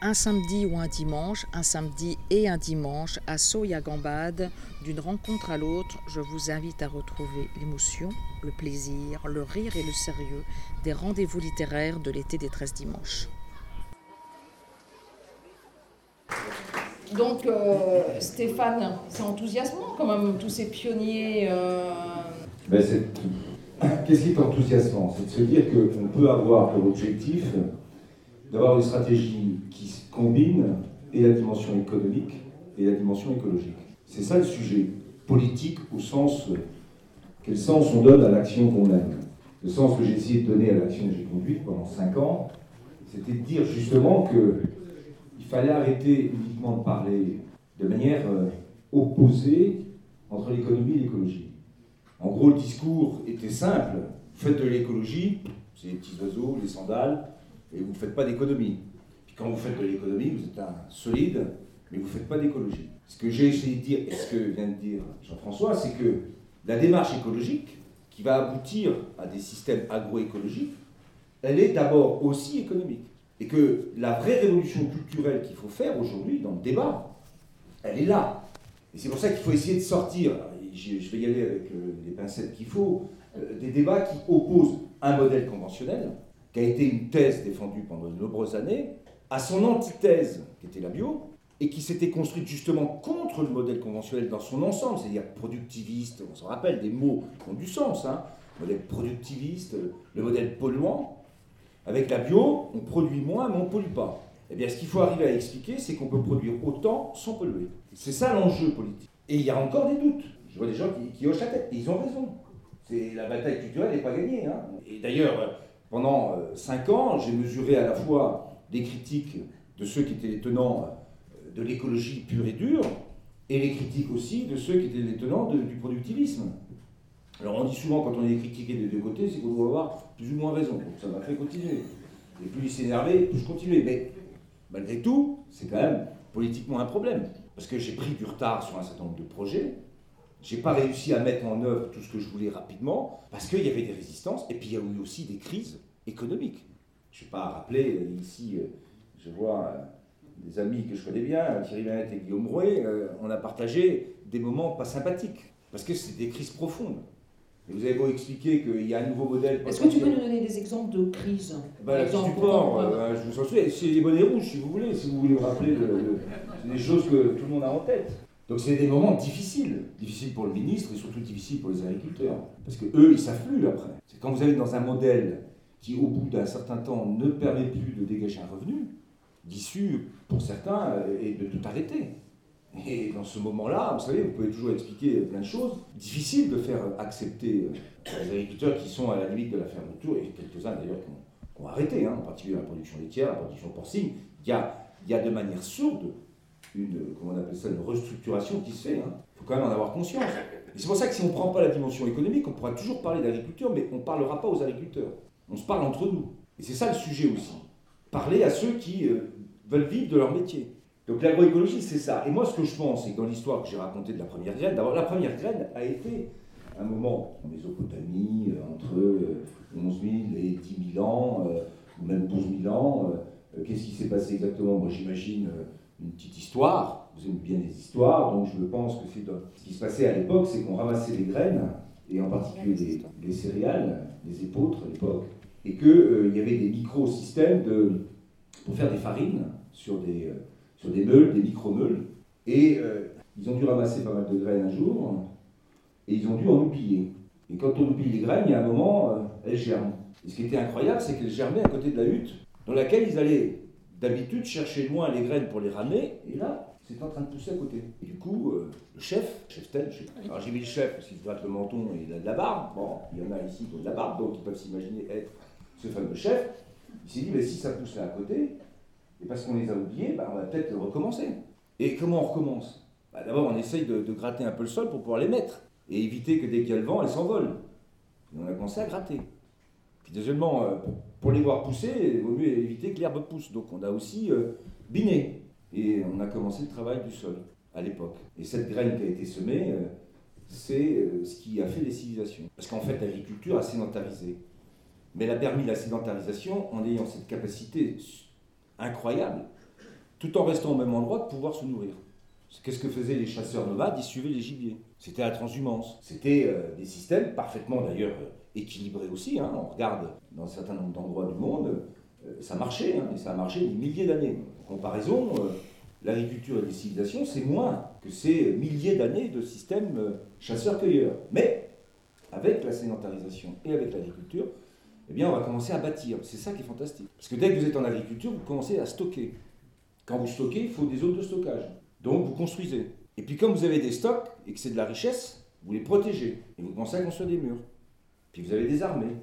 un samedi ou un dimanche, un samedi et un dimanche, à Soya-Gambade, d'une rencontre à l'autre, je vous invite à retrouver l'émotion, le plaisir, le rire et le sérieux des rendez-vous littéraires de l'été des 13 dimanches. Donc euh, Stéphane, c'est enthousiasmant quand même, tous ces pionniers. Euh... Ben, Qu'est-ce qui est enthousiasmant? C'est de se dire qu'on peut avoir pour objectif d'avoir une stratégie qui combine et la dimension économique et la dimension écologique. C'est ça le sujet politique au sens, quel sens on donne à l'action qu'on mène. Le sens que j'ai essayé de donner à l'action que j'ai conduite pendant cinq ans, c'était de dire justement qu'il fallait arrêter uniquement de parler de manière euh, opposée entre l'économie et l'écologie. En gros, le discours était simple. Faites de l'écologie, c'est les petits oiseaux, les sandales, et vous ne faites pas d'économie. Puis quand vous faites de l'économie, vous êtes un solide, mais vous ne faites pas d'écologie. Ce que j'ai essayé de dire, et ce que vient de dire Jean-François, c'est que la démarche écologique, qui va aboutir à des systèmes agroécologiques, elle est d'abord aussi économique. Et que la vraie révolution culturelle qu'il faut faire aujourd'hui dans le débat, elle est là. Et c'est pour ça qu'il faut essayer de sortir, je vais y aller avec euh, les pincettes qu'il faut, euh, des débats qui opposent un modèle conventionnel, qui a été une thèse défendue pendant de nombreuses années, à son antithèse, qui était la bio, et qui s'était construite justement contre le modèle conventionnel dans son ensemble, c'est-à-dire productiviste, on se rappelle des mots qui ont du sens, hein, modèle productiviste, le modèle polluant. Avec la bio, on produit moins, mais on ne pollue pas. Eh bien, ce qu'il faut arriver à expliquer, c'est qu'on peut produire autant sans polluer. C'est ça l'enjeu politique. Et il y a encore des doutes. Je vois des gens qui, hochent la tête, et ils ont raison. C'est, la bataille culturelle n'est pas gagnée. Hein. Et d'ailleurs, pendant euh, cinq ans, j'ai mesuré à la fois des critiques de ceux qui étaient les tenants euh, de l'écologie pure et dure, et les critiques aussi de ceux qui étaient les tenants du productivisme. Alors on dit souvent quand on est critiqué des deux côtés, c'est qu'on doit avoir plus ou moins raison. Donc ça m'a fait continuer. Et plus il s'énervait, plus je continuais. Mais malgré tout, c'est quand même politiquement un problème. Parce que j'ai pris du retard sur un certain nombre de projets. J'ai pas réussi à mettre en œuvre tout ce que je voulais rapidement parce qu'il y avait des résistances et puis il y a eu aussi des crises économiques. Je ne vais pas rappeler euh, ici, euh, je vois euh, des amis que je connais bien, Thierry Lannette et Guillaume Rouet, on a partagé des moments pas sympathiques parce que c'est des crises profondes. Et vous avez beau expliquer qu'il y a un nouveau modèle. Est-ce que tu peux nous donner des exemples de crises? Bah, La crise du port, je vous en souviens, c'est les bonnets rouges si vous voulez, si vous voulez vous rappeler des choses que tout le monde a en tête. Donc c'est des moments difficiles, difficiles pour le ministre et surtout difficiles pour les agriculteurs, parce que eux ils plus après. C'est quand vous êtes dans un modèle qui au bout d'un certain temps ne permet plus de dégager un revenu, d'issue pour certains et de tout arrêter. Et dans ce moment-là, vous savez, vous pouvez toujours expliquer plein de choses. Difficile de faire accepter les agriculteurs qui sont à la limite de la fermeture, et quelques-uns d'ailleurs qui ont, arrêté, hein, en particulier la production laitière, la production porcine. Il y a, il y a de manière sourde une, comment on appelle ça, une restructuration qui se fait. Il hein. faut quand même en avoir conscience. C'est pour ça que si on ne prend pas la dimension économique, on pourra toujours parler d'agriculture, mais on ne parlera pas aux agriculteurs. On se parle entre nous. Et c'est ça le sujet aussi. Parler à ceux qui euh, veulent vivre de leur métier. Donc l'agroécologie, c'est ça. Et moi, ce que je pense, c'est que dans l'histoire que j'ai racontée de la première graine, d'abord, la première graine a été un moment en Mésopotamie, euh, entre 11 euh, 000 et 10 000 ans, ou même 12 000 ans. Qu'est-ce qui s'est passé exactement? Moi, j'imagine une petite histoire. Vous aimez bien les histoires, donc je pense que c'est ce qui se passait à l'époque, c'est qu'on ramassait les graines, et en particulier les, céréales, les épeautres à l'époque, et qu'il euh, y avait des micro-systèmes de, pour faire des farines sur des, euh, sur des meules, des micro-meules. Et euh, ils ont dû ramasser pas mal de graines un jour, et ils ont dû en oublier. Et quand on oublie les graines, il y a un moment, elles germent. Et ce qui était incroyable, c'est qu'elles germaient à côté de la hutte, dans laquelle ils allaient d'habitude chercher loin les graines pour les ramener, et là, c'est en train de pousser à côté. Et du coup, euh, le chef, chef tel, alors j'ai mis le chef parce qu'il se gratte le menton et il a de la barbe, bon, il y en a ici qui ont de la barbe, donc ils peuvent s'imaginer être ce fameux chef. Il s'est dit, mais si ça pousse là à côté, et parce qu'on les a oubliés, bah, on va peut-être recommencer. Et comment on recommence? Bah, D'abord, on essaye de, gratter un peu le sol pour pouvoir les mettre, et éviter que dès qu'il y a le vent, elles s'envolent. Et on a commencé à gratter. Puis deuxièmement, euh, pour les voir pousser, il vaut mieux éviter que l'herbe pousse. Donc on a aussi euh, biné. Et on a commencé le travail du sol à l'époque. Et cette graine qui a été semée, euh, c'est ce qui a fait les civilisations. Parce qu'en fait, l'agriculture a sédentarisé. Mais elle a permis la sédentarisation en ayant cette capacité incroyable tout en restant au même endroit, de pouvoir se nourrir. Qu'est-ce que faisaient les chasseurs nomades? Ils suivaient les gibiers. C'était la transhumance. C'était euh, des systèmes parfaitement d'ailleurs euh, équilibrés aussi. Hein. On regarde dans un certain nombre d'endroits du monde, euh, ça marchait, hein, et ça a marché des milliers d'années. En comparaison, l'agriculture et les civilisations, c'est moins que ces milliers d'années de systèmes chasseurs-cueilleurs. Mais avec la sédentarisation et avec l'agriculture, eh bien, on va commencer à bâtir. C'est ça qui est fantastique. Parce que dès que vous êtes en agriculture, vous commencez à stocker. Quand vous stockez, il faut des zones de stockage. Donc, vous construisez. Et puis, comme vous avez des stocks et que c'est de la richesse, vous les protégez. Et vous commencez à construire des murs. Puis, vous avez des armées.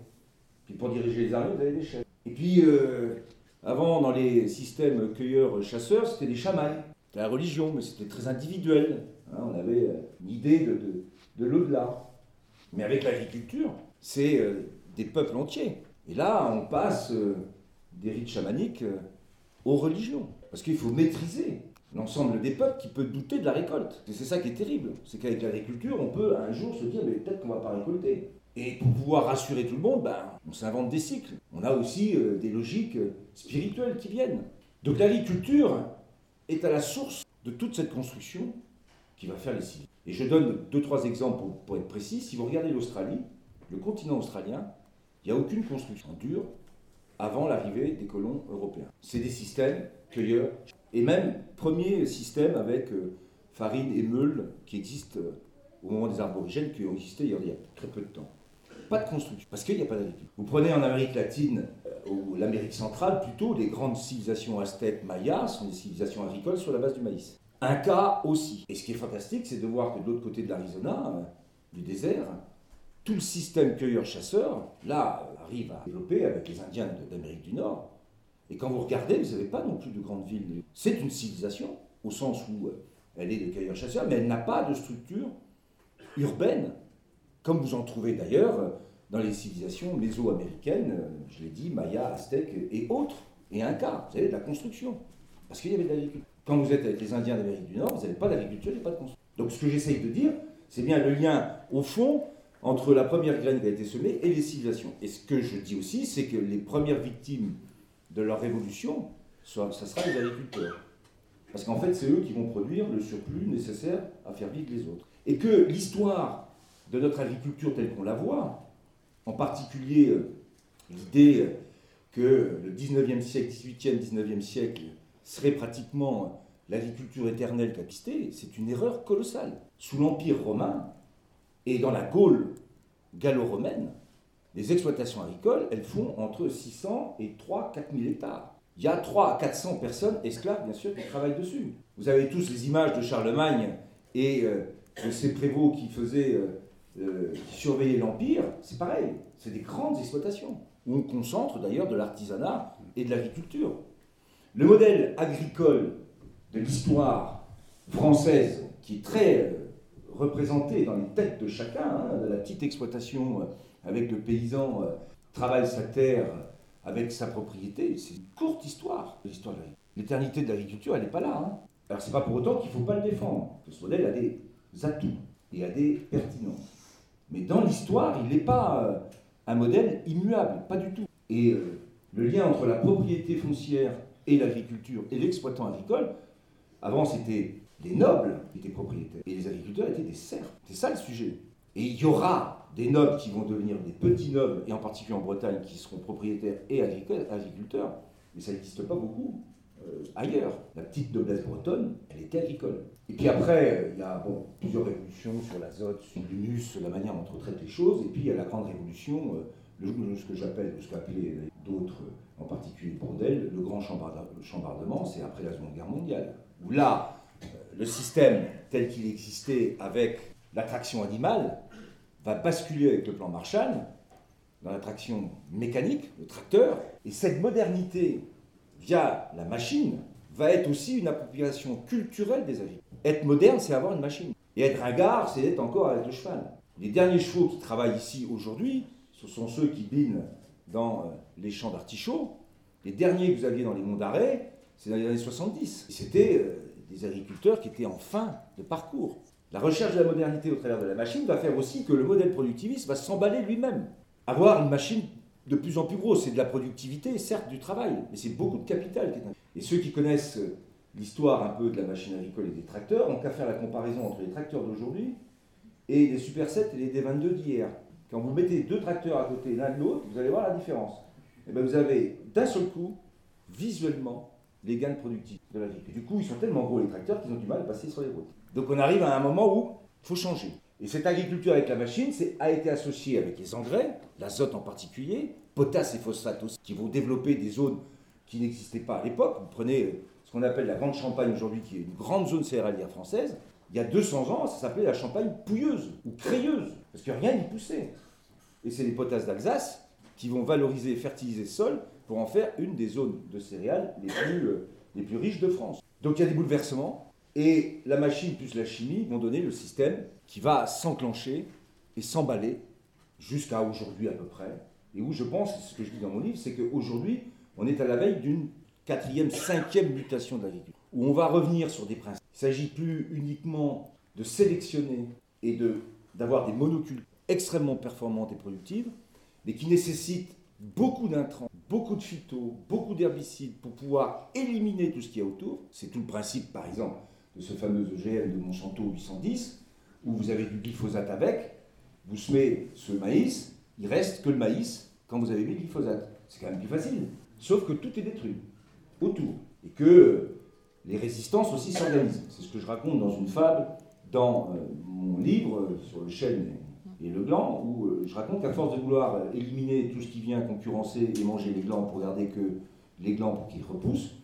Puis, pour diriger les armées, vous avez des chefs. Et puis, euh, avant, dans les systèmes cueilleurs-chasseurs, c'était des chamailles. C'était la religion, mais c'était très individuel. Hein, on avait euh, une idée de, de, de l'au-delà. Mais avec l'agriculture, c'est euh, des peuples entiers. Et là, on passe des rites chamaniques aux religions. Parce qu'il faut maîtriser l'ensemble des peuples qui peut douter de la récolte. C'est ça qui est terrible. C'est qu'avec l'agriculture, on peut un jour se dire, mais peut-être qu'on ne va pas récolter. Et pour pouvoir rassurer tout le monde, ben, on s'invente des cycles. On a aussi des logiques spirituelles qui viennent. Donc l'agriculture est à la source de toute cette construction qui va faire les civils. Et je donne deux, trois exemples pour, être précis. Si vous regardez l'Australie, le continent australien, il n'y a aucune construction dure avant l'arrivée des colons européens. C'est des systèmes cueilleurs, et même premier système avec euh, farine et meule qui existent euh, au moment des aborigènes, qui ont existé il y a très peu de temps. Pas de construction, parce qu'il n'y a pas d'agriculture. Vous prenez en Amérique latine euh, ou l'Amérique centrale, plutôt, les grandes civilisations aztèques, mayas, sont des civilisations agricoles sur la base du maïs. Un cas aussi. Et ce qui est fantastique, c'est de voir que de l'autre côté de l'Arizona, euh, du désert, tout le système cueilleur-chasseur, là, arrive à développer avec les Indiens d'Amérique du Nord. Et quand vous regardez, vous n'avez pas non plus de grandes villes. C'est une civilisation, au sens où euh, elle est de cueilleurs-chasseurs, mais elle n'a pas de structure urbaine, comme vous en trouvez d'ailleurs euh, dans les civilisations mésoaméricaines, je l'ai dit, Maya, Aztèques et autres, et Inca, vous avez de la construction, parce qu'il y avait de l'agriculture. Quand vous êtes avec les Indiens d'Amérique du Nord, vous n'avez pas d'agriculture et pas de construction. Donc ce que j'essaye de dire, c'est bien le lien, au fond, entre la première graine qui a été semée et les civilisations. Et ce que je dis aussi, c'est que les premières victimes de leur révolution, ça sera les agriculteurs. Parce qu'en fait, c'est eux qui vont produire le surplus nécessaire à faire vivre les autres. Et que l'histoire de notre agriculture telle qu'on la voit, en particulier euh, l'idée que le 19e siècle, 18e, 19e siècle, serait pratiquement l'agriculture éternelle qu'a c'est une erreur colossale. Sous l'Empire romain et dans la Gaule gallo-romaine, les exploitations agricoles, elles font entre 600 et 3 4 000 hectares. Il y a 3 à 400 personnes, esclaves bien sûr, qui travaillent dessus. Vous avez tous les images de Charlemagne et euh, de ces prévôts qui faisaient, euh, qui surveillaient l'Empire. C'est pareil, c'est des grandes exploitations, où on concentre d'ailleurs de l'artisanat et de l'agriculture. Le modèle agricole de l'histoire française, qui est très euh, représenté dans les têtes de chacun, hein, la petite exploitation euh, avec le paysan euh, travaille sa terre avec sa propriété, c'est une courte histoire de l'histoire de. L'éternité de l'agriculture, elle n'est pas là. Hein. Alors c'est pas pour autant qu'il ne faut pas le défendre. Ce modèle a des atouts et a des pertinences. Mais dans l'histoire, il n'est pas un modèle immuable, pas du tout. Et le lien entre la propriété foncière et l'agriculture et l'exploitant agricole, avant c'était les nobles qui étaient propriétaires et les agriculteurs étaient des serfs. C'est ça le sujet. Et il y aura des nobles qui vont devenir des petits nobles, et en particulier en Bretagne, qui seront propriétaires et agriculteurs, mais ça n'existe pas beaucoup euh, ailleurs. La petite noblesse bretonne, elle était agricole. Et puis après, il y a bon, plusieurs révolutions sur l'azote, sur l'humus, la manière dont on traite les choses, et puis il y a la grande révolution. Euh, ce que j'appelle, ce qu'appelaient d'autres, en particulier Bourdelle, le grand chambardement, c'est après la Seconde Guerre mondiale. Où là, euh, le système tel qu'il existait avec l'attraction animale va basculer avec le plan Marshall dans l'attraction mécanique, le tracteur, et cette modernité via la machine va être aussi une appropriation culturelle des agriculteurs. Être moderne, c'est avoir une machine. Et être ringard, c'est être encore avec le cheval. Les derniers chevaux qui travaillent ici aujourd'hui, ce sont ceux qui binent dans euh, les champs d'artichauts. Les derniers que vous aviez dans les monts d'arrêt, c'est dans les années 70. C'était euh, des agriculteurs qui étaient en fin de parcours. La recherche de la modernité au travers de la machine va faire aussi que le modèle productiviste va s'emballer lui-même. Avoir une machine de plus en plus grosse, c'est de la productivité, certes du travail, mais c'est beaucoup de capital. Et ceux qui connaissent euh, l'histoire un peu de la machine agricole et des tracteurs, on qu'à faire la comparaison entre les tracteurs d'aujourd'hui et les Super 7 et les D22 d'hier. Quand vous mettez deux tracteurs à côté l'un de l'autre, vous allez voir la différence. Et bien vous avez d'un seul coup, visuellement, les gains de productivité de l'agriculture. Du coup, ils sont tellement gros les tracteurs qu'ils ont du mal à passer sur les routes. Donc on arrive à un moment où il faut changer. Et cette agriculture avec la machine a été associée avec les engrais, l'azote en particulier, potasse et phosphate aussi, qui vont développer des zones qui n'existaient pas à l'époque. Vous prenez euh, ce qu'on appelle la Grande Champagne aujourd'hui, qui est une grande zone céréalière française. Il y a 200 ans, ça s'appelait la Champagne pouilleuse ou crayeuse, parce que rien n'y poussait. Et c'est les potasses d'Alsace qui vont valoriser et fertiliser le sol pour en faire une des zones de céréales les plus, euh, les plus riches de France. Donc il y a des bouleversements, et la machine plus la chimie vont donner le système qui va s'enclencher et s'emballer jusqu'à aujourd'hui à peu près. Et où je pense, ce que je dis dans mon livre, c'est qu'aujourd'hui, on est à la veille d'une quatrième, cinquième mutation de l'agriculture, où on va revenir sur des principes. Il ne s'agit plus uniquement de sélectionner et d'avoir des monocultures extrêmement performantes et productives, mais qui nécessitent beaucoup d'intrants, beaucoup de phytos, beaucoup d'herbicides pour pouvoir éliminer tout ce qu'il y a autour. C'est tout le principe, par exemple, de ce fameux OGM de Monsanto 810, où vous avez du glyphosate avec, vous semez ce maïs, il reste que le maïs quand vous avez mis le glyphosate. C'est quand même plus facile. Sauf que tout est détruit autour. Et que les résistances aussi s'organisent. C'est ce que je raconte dans une fable dans euh, mon livre sur le chêne et le gland, où euh, je raconte qu'à force de vouloir éliminer tout ce qui vient concurrencer et manger les glands pour garder que les glands pour qu'ils repoussent,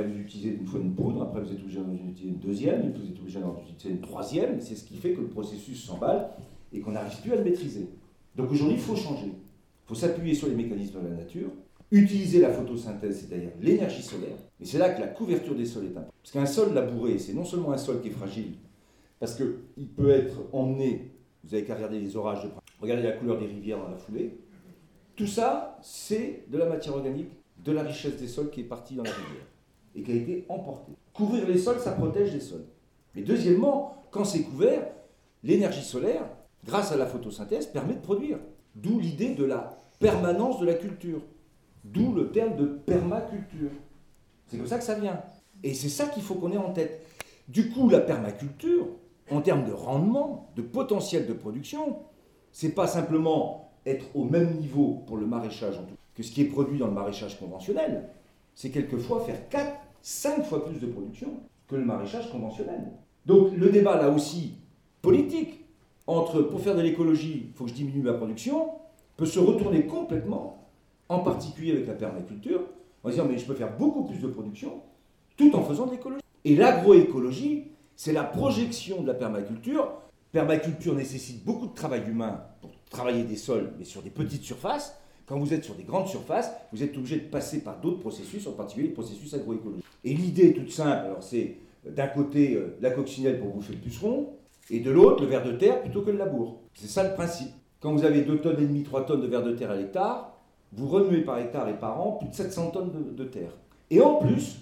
vous utilisez une fois une poudre, après vous êtes obligé d'en utiliser une deuxième, vous êtes obligé d'en utiliser une troisième, c'est ce qui fait que le processus s'emballe et qu'on n'arrive plus à le maîtriser. Donc aujourd'hui, il faut changer. Il faut s'appuyer sur les mécanismes de la nature, utiliser la photosynthèse, c'est-à-dire l'énergie solaire. Et c'est là que la couverture des sols est importante. Parce qu'un sol labouré, c'est non seulement un sol qui est fragile, parce qu'il peut être emmené, vous avez qu'à regarder les orages de regardez la couleur des rivières dans la foulée. Tout ça, c'est de la matière organique, de la richesse des sols qui est partie dans la rivière et qui a été emportée. Couvrir les sols, ça protège les sols. Mais deuxièmement, quand c'est couvert, l'énergie solaire, grâce à la photosynthèse, permet de produire. D'où l'idée de la permanence de la culture. D'où le terme de permaculture. C'est comme ça que ça vient. Et c'est ça qu'il faut qu'on ait en tête. Du coup, la permaculture, en termes de rendement, de potentiel de production, c'est pas simplement être au même niveau pour le maraîchage que ce qui est produit dans le maraîchage conventionnel, c'est quelquefois faire 4, 5 fois plus de production que le maraîchage conventionnel. Donc le débat là aussi politique entre pour faire de l'écologie, il faut que je diminue ma production, peut se retourner complètement, en particulier avec la permaculture, en disant mais je peux faire beaucoup plus de production tout en faisant de l'écologie. Et l'agroécologie, c'est la projection de la permaculture. Permaculture nécessite beaucoup de travail humain pour travailler des sols, mais sur des petites surfaces. Quand vous êtes sur des grandes surfaces, vous êtes obligé de passer par d'autres processus, en particulier les processus agroécologiques. Et l'idée toute simple, alors c'est d'un côté euh, la coccinelle pour bouffer le puceron, et de l'autre le ver de terre plutôt que le labour. C'est ça le principe. Quand vous avez 2 tonnes et demi, 3 tonnes de ver de terre à l'hectare, vous remuez par hectare et par an plus de 700 tonnes de, terre. Et en plus,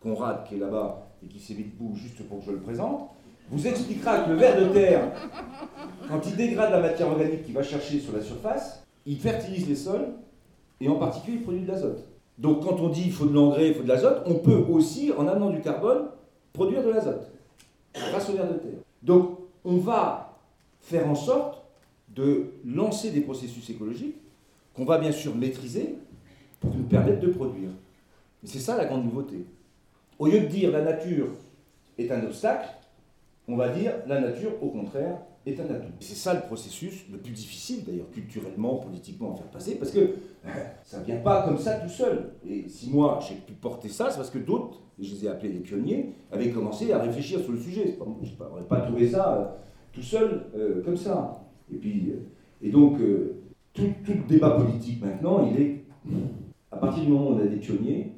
Conrad qui est là-bas et qui s'est mis debout juste pour que je le présente, vous expliquera que le ver de terre, quand il dégrade la matière organique qu'il va chercher sur la surface, il fertilise les sols et en particulier il produit de l'azote. Donc quand on dit il faut de l'engrais, il faut de l'azote, on peut aussi, en amenant du carbone, produire de l'azote grâce au ver de terre. Donc on va faire en sorte de lancer des processus écologiques qu'on va bien sûr maîtriser pour nous permettre de produire. Mais c'est ça la grande nouveauté. Au lieu de dire la nature est un obstacle, on va dire la nature, au contraire, C'est ça le processus le plus difficile, d'ailleurs, culturellement, politiquement, à faire passer, parce que euh, ça ne vient pas comme ça tout seul. Et si moi, j'ai pu porter ça, c'est parce que d'autres, je les ai appelés les pionniers, avaient commencé à réfléchir sur le sujet. je n'aurais pas trouvé ça euh, tout seul euh, comme ça. Et, puis, et donc, tout, débat politique maintenant, il est, à partir du moment où on a des pionniers,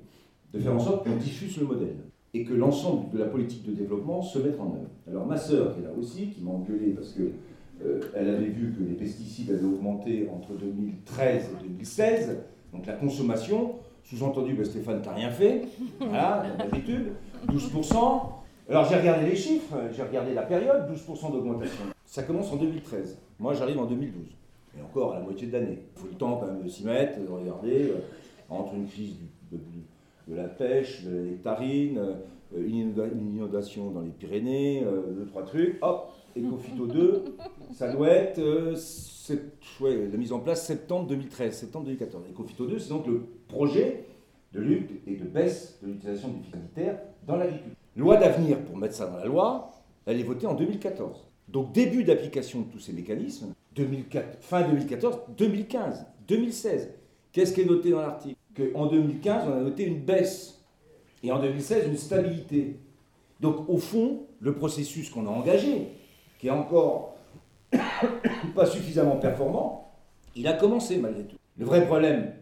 de faire en sorte qu'on diffuse le modèle et que l'ensemble de la politique de développement se mette en œuvre. Alors ma sœur, qui est là aussi, qui m'a engueulé parce qu'elle euh, avait vu que les pesticides avaient augmenté entre 2013 et 2016, donc la consommation, sous-entendu, ben Stéphane, t'as rien fait, voilà, d'habitude, 12%. Alors j'ai regardé les chiffres, j'ai regardé la période, 12% d'augmentation. Ça commence en 2013. Moi j'arrive en 2012. Et encore à la moitié de l'année. Il faut le temps quand même de s'y mettre, de regarder, euh, entre une crise du, la pêche, de la nectarine, une inondation dans les Pyrénées, deux, trois trucs, hop, Ecofito 2, ça doit être la mise en place septembre 2013, septembre 2014. Ecofito 2, c'est donc le projet de lutte et de baisse de l'utilisation des sanitaires dans l'agriculture. Loi d'avenir, pour mettre ça dans la loi, elle est votée en 2014. Donc début d'application de tous ces mécanismes, 2004, fin 2014, 2015, 2016. Qu'est-ce qui est noté dans l'article? Qu'en 2015, on a noté une baisse. Et en 2016, une stabilité. Donc au fond, le processus qu'on a engagé, qui est encore pas suffisamment performant, il a commencé malgré tout. Le vrai problème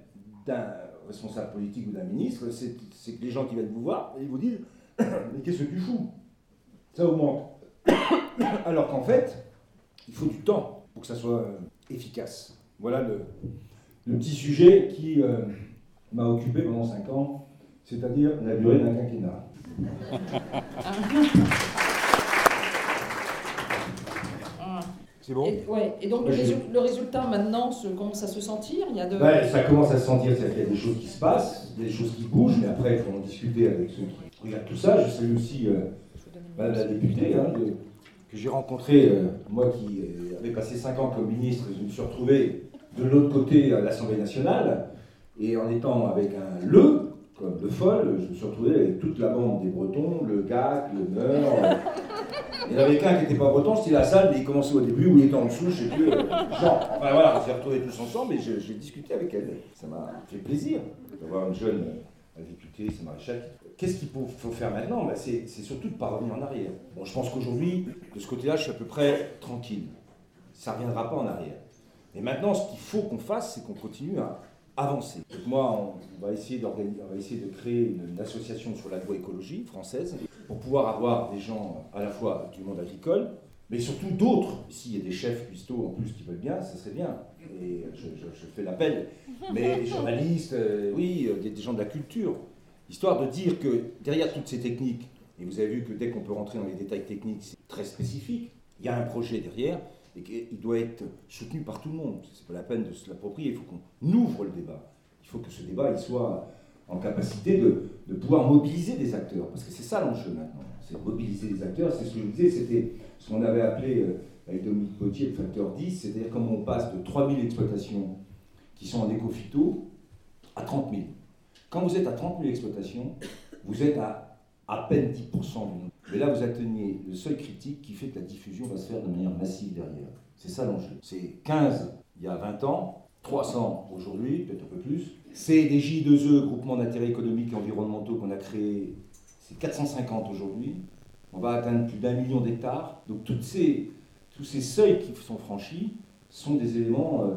d'un responsable politique ou d'un ministre, c'est que les gens qui viennent vous voir, ils vous disent Mais qu'est-ce que tu fous? Ça augmente. Alors qu'en fait, il faut du temps pour que ça soit euh, efficace. Voilà le, petit sujet qui euh, m'a occupé pendant 5 ans, c'est-à-dire la durée d'un quinquennat. C'est bon et, ouais. et donc le, résultat maintenant se, commence à se sentir? Il y a de... Ça commence à se sentir, qu'il y a des choses qui se passent, des choses qui bougent, mais après il faut en discuter avec ceux qui regardent tout ça. Je salue aussi euh, la députée hein, que j'ai rencontrée, euh, moi qui euh, avais passé 5 ans comme ministre, je me suis retrouvé de l'autre côté à l'Assemblée nationale, et en étant avec un le, comme le folle, je me suis retrouvé avec toute la bande des Bretons, le GAC, le Meur. Il y en avait qu'un qui n'était pas breton, c'était la salle, mais il commençait au début ou il était en dessous, je sais plus. Euh, enfin voilà, on s'est retrouvés tous ensemble et j'ai discuté avec elle. Ça m'a fait plaisir d'avoir une jeune députée, c'est maréchal. Qu'est-ce qu'il faut, faire maintenant? Ben, C'est surtout de ne pas revenir en arrière. Bon, je pense qu'aujourd'hui, de ce côté-là, je suis à peu près tranquille. Ça ne reviendra pas en arrière. Mais maintenant, ce qu'il faut qu'on fasse, c'est qu'on continue à avancer. Donc moi, on va essayer, de créer une, association sur l'agroécologie française pour pouvoir avoir des gens à la fois du monde agricole, mais surtout d'autres. S'il y a des chefs cuistots en plus qui veulent bien, ça serait bien. Et je, fais l'appel. Mais des journalistes, euh, oui, euh, des gens de la culture. Histoire de dire que derrière toutes ces techniques, et vous avez vu que dès qu'on peut rentrer dans les détails techniques, c'est très spécifique, il y a un projet derrière et qu'il doit être soutenu par tout le monde. C'est pas la peine de se l'approprier, il faut qu'on ouvre le débat. Il faut que ce débat soit en capacité de, pouvoir mobiliser des acteurs. Parce que c'est ça l'enjeu maintenant, c'est mobiliser des acteurs. C'est ce que je disais, c'était ce qu'on avait appelé euh, avec Dominique Potier le facteur 10, c'est-à-dire comment on passe de 3000 exploitations qui sont en éco-phyto à 30 000. Quand vous êtes à 30 000 exploitations, vous êtes à à peine 10% du nombre. Mais là, vous atteignez le seuil critique qui fait que la diffusion va se faire de manière massive derrière. C'est ça l'enjeu. C'est 15 il y a 20 ans, 300 aujourd'hui, peut-être un peu plus, c'est des J2E, groupements d'intérêt économiques et environnementaux qu'on a créés, c'est 450 aujourd'hui. On va atteindre plus d'un million d'hectares. Donc toutes ces, tous ces seuils qui sont franchis sont des éléments euh,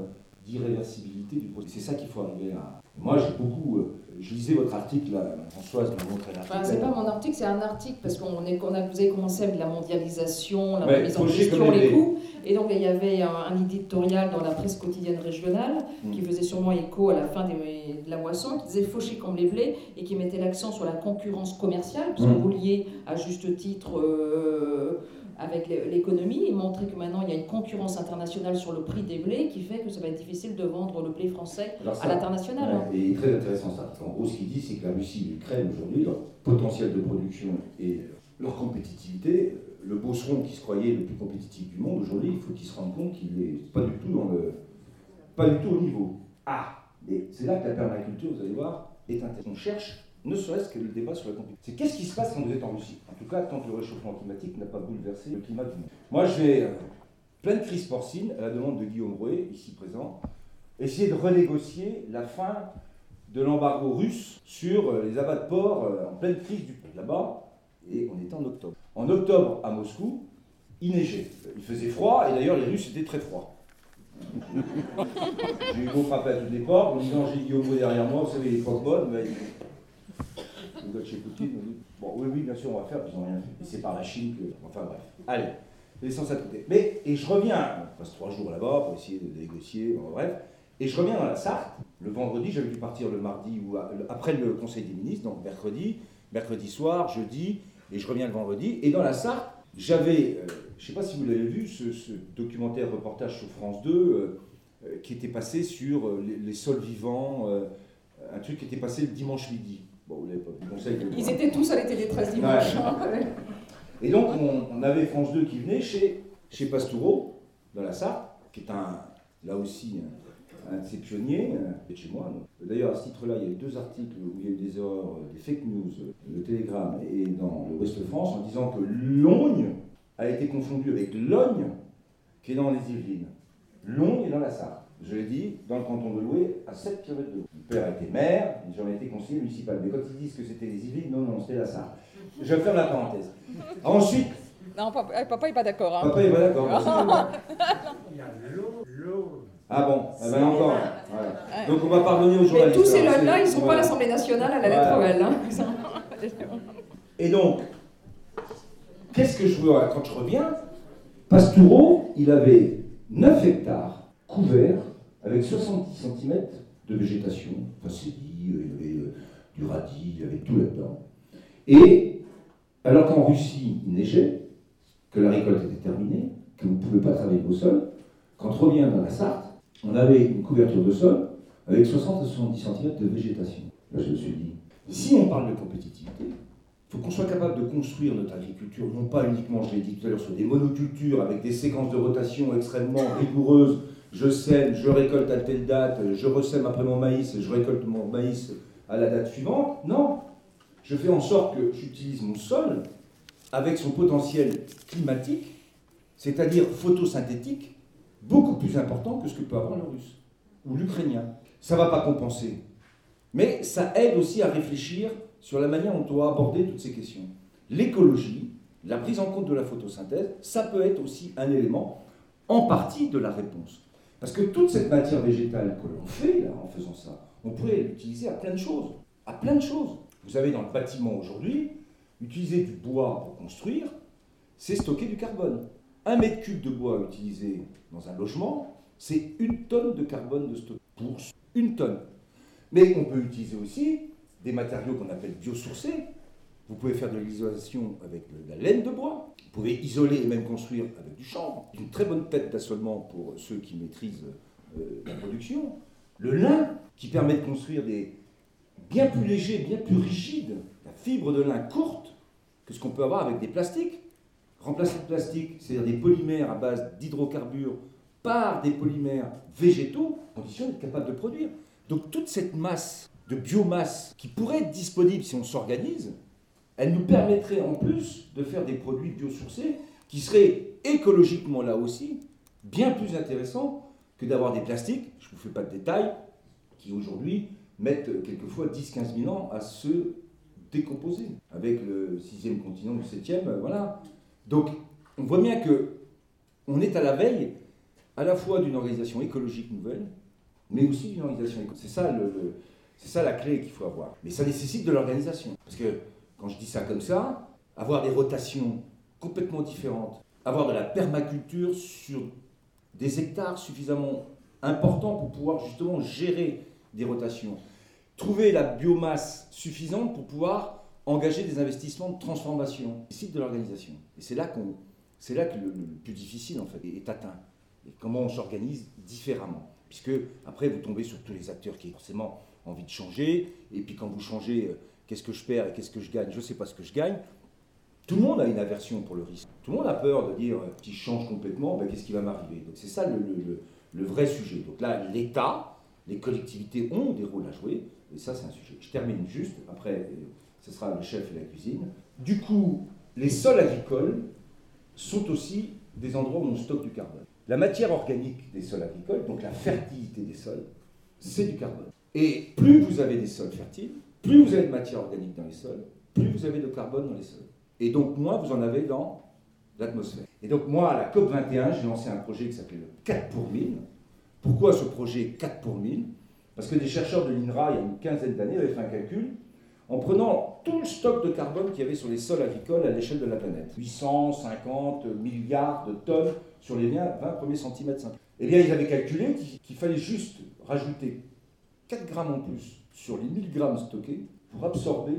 d'irréversibilité du projet. C'est ça qu'il faut arriver à. Moi, j'ai beaucoup. Euh, je lisais votre article, là, Françoise m'a montré l'article. c'est pas mon article, c'est un article, parce qu'on est, qu'on a, vous avez commencé avec la mondialisation, la remise en question, les coûts. Et donc, il y avait un, éditorial dans la presse quotidienne régionale mm. qui faisait sûrement écho à la fin de la moisson, qui disait faucher comme les blés et qui mettait l'accent sur la concurrence commerciale, parce que mm. vous liez à juste titre. Euh, avec l'économie et montrer que maintenant il y a une concurrence internationale sur le prix des blés qui fait que ça va être difficile de vendre le blé français à l'international. Hein. Et très intéressant ça. En gros, ce qu'il dit, c'est que la Russie et l'Ukraine aujourd'hui, leur potentiel de production et leur compétitivité, le Bosseron qui se croyait le plus compétitif du monde, aujourd'hui, il faut qu'il se rende compte qu'il n'est pas du tout dans le, pas du tout au niveau. Ah, mais c'est là que la permaculture, vous allez voir, est intéressante. On cherche ne serait-ce que le débat sur la compétition. C'est qu'est-ce qui se passe quand vous êtes en Russie? En tout cas, tant que le réchauffement climatique n'a pas bouleversé le climat du monde. Moi, je vais, euh, pleine crise porcine, à la demande de Guillaume Rouet, ici présent, essayer de renégocier la fin de l'embargo russe sur euh, les abats de porc euh, en pleine crise du là-bas, et on était en octobre. En octobre, à Moscou, il neigeait. Il faisait froid, et d'ailleurs, les Russes étaient très froids. J'ai eu beau frapper à tous les ports, en disant j'ai Guillaume derrière moi, vous savez, les croque bonnes, mais chez Poutine, vous dites, bon, oui, oui, bien sûr, on va faire, puis ils rien c'est par la Chine que. Enfin bref. Allez, l'essentiel à côté. Mais, et je reviens, on passe trois jours là-bas pour essayer de négocier, bref. Et je reviens dans la Sarthe. Le vendredi, j'avais dû partir le mardi ou après le Conseil des ministres, donc mercredi, mercredi soir, jeudi, et je reviens le vendredi. Et dans la Sarthe, j'avais, euh, je ne sais pas si vous l'avez vu, ce, documentaire reportage sur France 2 euh, euh, qui était passé sur les, sols vivants, un truc qui était passé le dimanche midi. Bon, vous l'époque, Ils étaient tous à l'été des 13 dimanches. Hein, et donc, on, avait France 2 qui venait chez, chez Pastoureau, dans la Sarthe, qui est un, là aussi un, de ses pionniers, de chez moi. D'ailleurs, à ce titre-là, il y a eu deux articles où il y a eu des erreurs, des fake news, le Télégramme et dans l'Ouest de France, en disant que Logne a été confondu avec Logne, qui est dans les Yvelines. Logne est dans la Sarthe. Je l'ai dit, dans le canton de Loué, à 7 km de Mon père était maire, j'en ai été conseiller municipal. Mais quand ils disent que c'était les Yvelines, non, non, c'était la Sarthe. Je faire la parenthèse. Ensuite. Non, papa, papa n'est pas d'accord. Hein. Papa n'est pas d'accord. Il y a l'eau, Ah bon, eh ben encore. Donc on va pardonner aux journalistes. Mais tous ces là ils ne sont pas à l'Assemblée nationale à la lettre L. Hein. Et donc, qu'est-ce que je veux quand je reviens? Pastoureau, il avait 9 hectares couverts avec 70 cm de végétation. Enfin, il y avait euh, du radis, il y avait tout là-dedans. Et alors qu'en Russie, il neigeait, que la récolte était terminée, que vous ne pouvez pas travailler vos sols, quand on revient dans la Sarthe, on avait une couverture de sol avec 60 à 70 cm de végétation. Là, je me suis dit, si on parle de compétitivité, il faut qu'on soit capable de construire notre agriculture, non pas uniquement, je l'ai dit tout à l'heure, sur des monocultures avec des séquences de rotation extrêmement rigoureuses. Je sème, je récolte à telle date, je ressème après mon maïs, je récolte mon maïs à la date suivante. Non, je fais en sorte que j'utilise mon sol avec son potentiel climatique, c'est-à-dire photosynthétique, beaucoup plus important que ce que peut avoir le russe ou l'ukrainien. Ça ne va pas compenser, mais ça aide aussi à réfléchir sur la manière dont on doit aborder toutes ces questions. L'écologie, la prise en compte de la photosynthèse, ça peut être aussi un élément en partie de la réponse. Parce que toute cette matière végétale que l'on fait là, en faisant ça, on pourrait l'utiliser à plein de choses. À plein de choses. Vous avez dans le bâtiment aujourd'hui, utiliser du bois pour construire, c'est stocker du carbone. Un mètre cube de bois utilisé dans un logement, c'est une tonne de carbone de stock pour une tonne. Mais on peut utiliser aussi des matériaux qu'on appelle biosourcés. Vous pouvez faire de l'isolation avec la laine de bois. Vous pouvez isoler et même construire avec du chanvre. Une très bonne tête d'assolement pour ceux qui maîtrisent euh, la production. Le lin, qui permet de construire des, bien plus léger, bien plus rigide, la fibre de lin courte que ce qu'on peut avoir avec des plastiques. Remplacer le plastique, c'est-à-dire des polymères à base d'hydrocarbures par des polymères végétaux, condition d'être capable de produire. Donc toute cette masse de biomasse qui pourrait être disponible si on s'organise, elle nous permettrait en plus de faire des produits biosourcés qui seraient écologiquement là aussi bien plus intéressants que d'avoir des plastiques, je ne vous fais pas de détails, qui aujourd'hui mettent quelquefois 10-15 000 ans à se décomposer. Avec le sixième continent, le septième, euh, voilà. Donc, on voit bien que on est à la veille à la fois d'une organisation écologique nouvelle, mais aussi d'une organisation écologique. C'est ça, le, c'est ça la clé qu'il faut avoir. Mais ça nécessite de l'organisation. Parce que quand je dis ça comme ça, avoir des rotations complètement différentes, avoir de la permaculture sur des hectares suffisamment importants pour pouvoir justement gérer des rotations. Trouver la biomasse suffisante pour pouvoir engager des investissements de transformation, site de l'organisation. Et c'est là, qu'on, là que le, plus difficile en fait est atteint. Comment on s'organise différemment. Puisque après vous tombez sur tous les acteurs qui ont forcément envie de changer. Et puis quand vous changez, euh, qu'est-ce que je perds et qu'est-ce que je gagne? Je ne sais pas ce que je gagne. Tout le monde a une aversion pour le risque. Tout le monde a peur de dire euh, si je change complètement, ben, qu'est-ce qui va m'arriver? C'est ça le, le vrai sujet. Donc là, l'État, les collectivités ont des rôles à jouer, et ça c'est un sujet. Je termine juste, après euh, ce sera le chef et la cuisine. Du coup, les sols agricoles sont aussi des endroits où on stocke du carbone. La matière organique des sols agricoles, donc la fertilité des sols, c'est du carbone. Et plus vous avez des sols fertiles, plus vous avez de matière organique dans les sols, plus vous avez de carbone dans les sols. Et donc moins vous en avez dans l'atmosphère. Et donc moi, à la COP21, j'ai lancé un projet qui s'appelait le 4 pour 1000, pourquoi ce projet 4 pour 1000 Parce que des chercheurs de l'INRA, il y a une quinzaine d'années, avaient fait un calcul en prenant tout le stock de carbone qu'il y avait sur les sols agricoles à l'échelle de la planète. 850 milliards de tonnes sur les 20 premiers centimètres. Eh bien, ils avaient calculé qu'il fallait juste rajouter 4 grammes en plus sur les 1000 grammes stockés pour absorber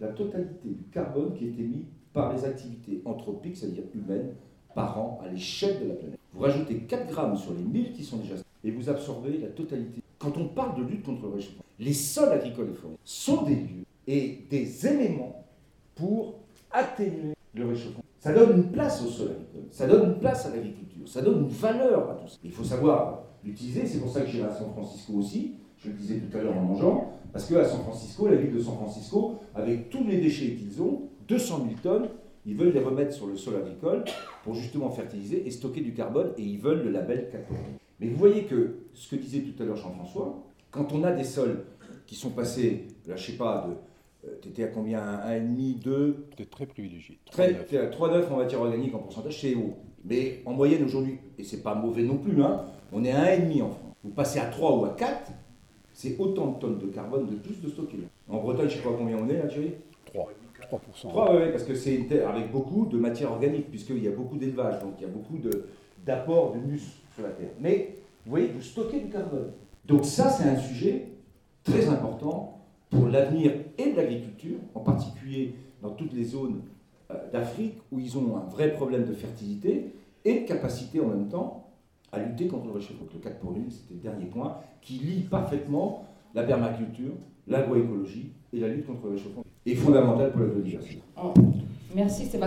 la totalité du carbone qui est émis par les activités anthropiques, c'est-à-dire humaines, par an à l'échelle de la planète. Vous rajoutez 4 grammes sur les 1000 qui sont déjà et vous absorbez la totalité. quand on parle de lutte contre le réchauffement, les sols agricoles et forestiers sont des lieux et des éléments pour atténuer le réchauffement. Ça donne une place au sol agricole, ça donne une place à l'agriculture, ça donne une valeur à tout ça. Il faut savoir l'utiliser, c'est pour ça que j'irai à San Francisco aussi, je le disais tout à l'heure en mangeant, parce qu'à San Francisco, la ville de San Francisco, avec tous les déchets qu'ils ont, 200 000 tonnes, ils veulent les remettre sur le sol agricole pour justement fertiliser et stocker du carbone, et ils veulent le label 4 Mais vous voyez que ce que disait tout à l'heure Jean-François, quand on a des sols qui sont passés, là je sais pas, de euh, tu étais à combien 1,5, 2 C'était très privilégié. 3,9 à 3,9 en matière organique en pourcentage, c'est haut. Mais en moyenne aujourd'hui, et c'est pas mauvais non plus, hein, on est à 1,5 en France. Vous passez à 3 ou à 4, c'est autant de tonnes de carbone de plus de stocker. En Bretagne, je sais pas combien on est là, Thierry 3. 3%. 3, oui, parce que c'est une terre avec beaucoup de matière organique, puisqu'il y a beaucoup d'élevage, donc il y a beaucoup d'apport de, mus sur la terre. Mais vous voyez, vous stockez du carbone. Donc ça, c'est un sujet très important pour l'avenir et de l'agriculture, en particulier dans toutes les zones euh, d'Afrique où ils ont un vrai problème de fertilité et de capacité en même temps à lutter contre le réchauffement. Le 4 pour 1, c'était le dernier point, qui lie parfaitement la permaculture, l'agroécologie et la lutte contre le réchauffement. Et fondamental pour la biodiversité. Oh, merci, c'est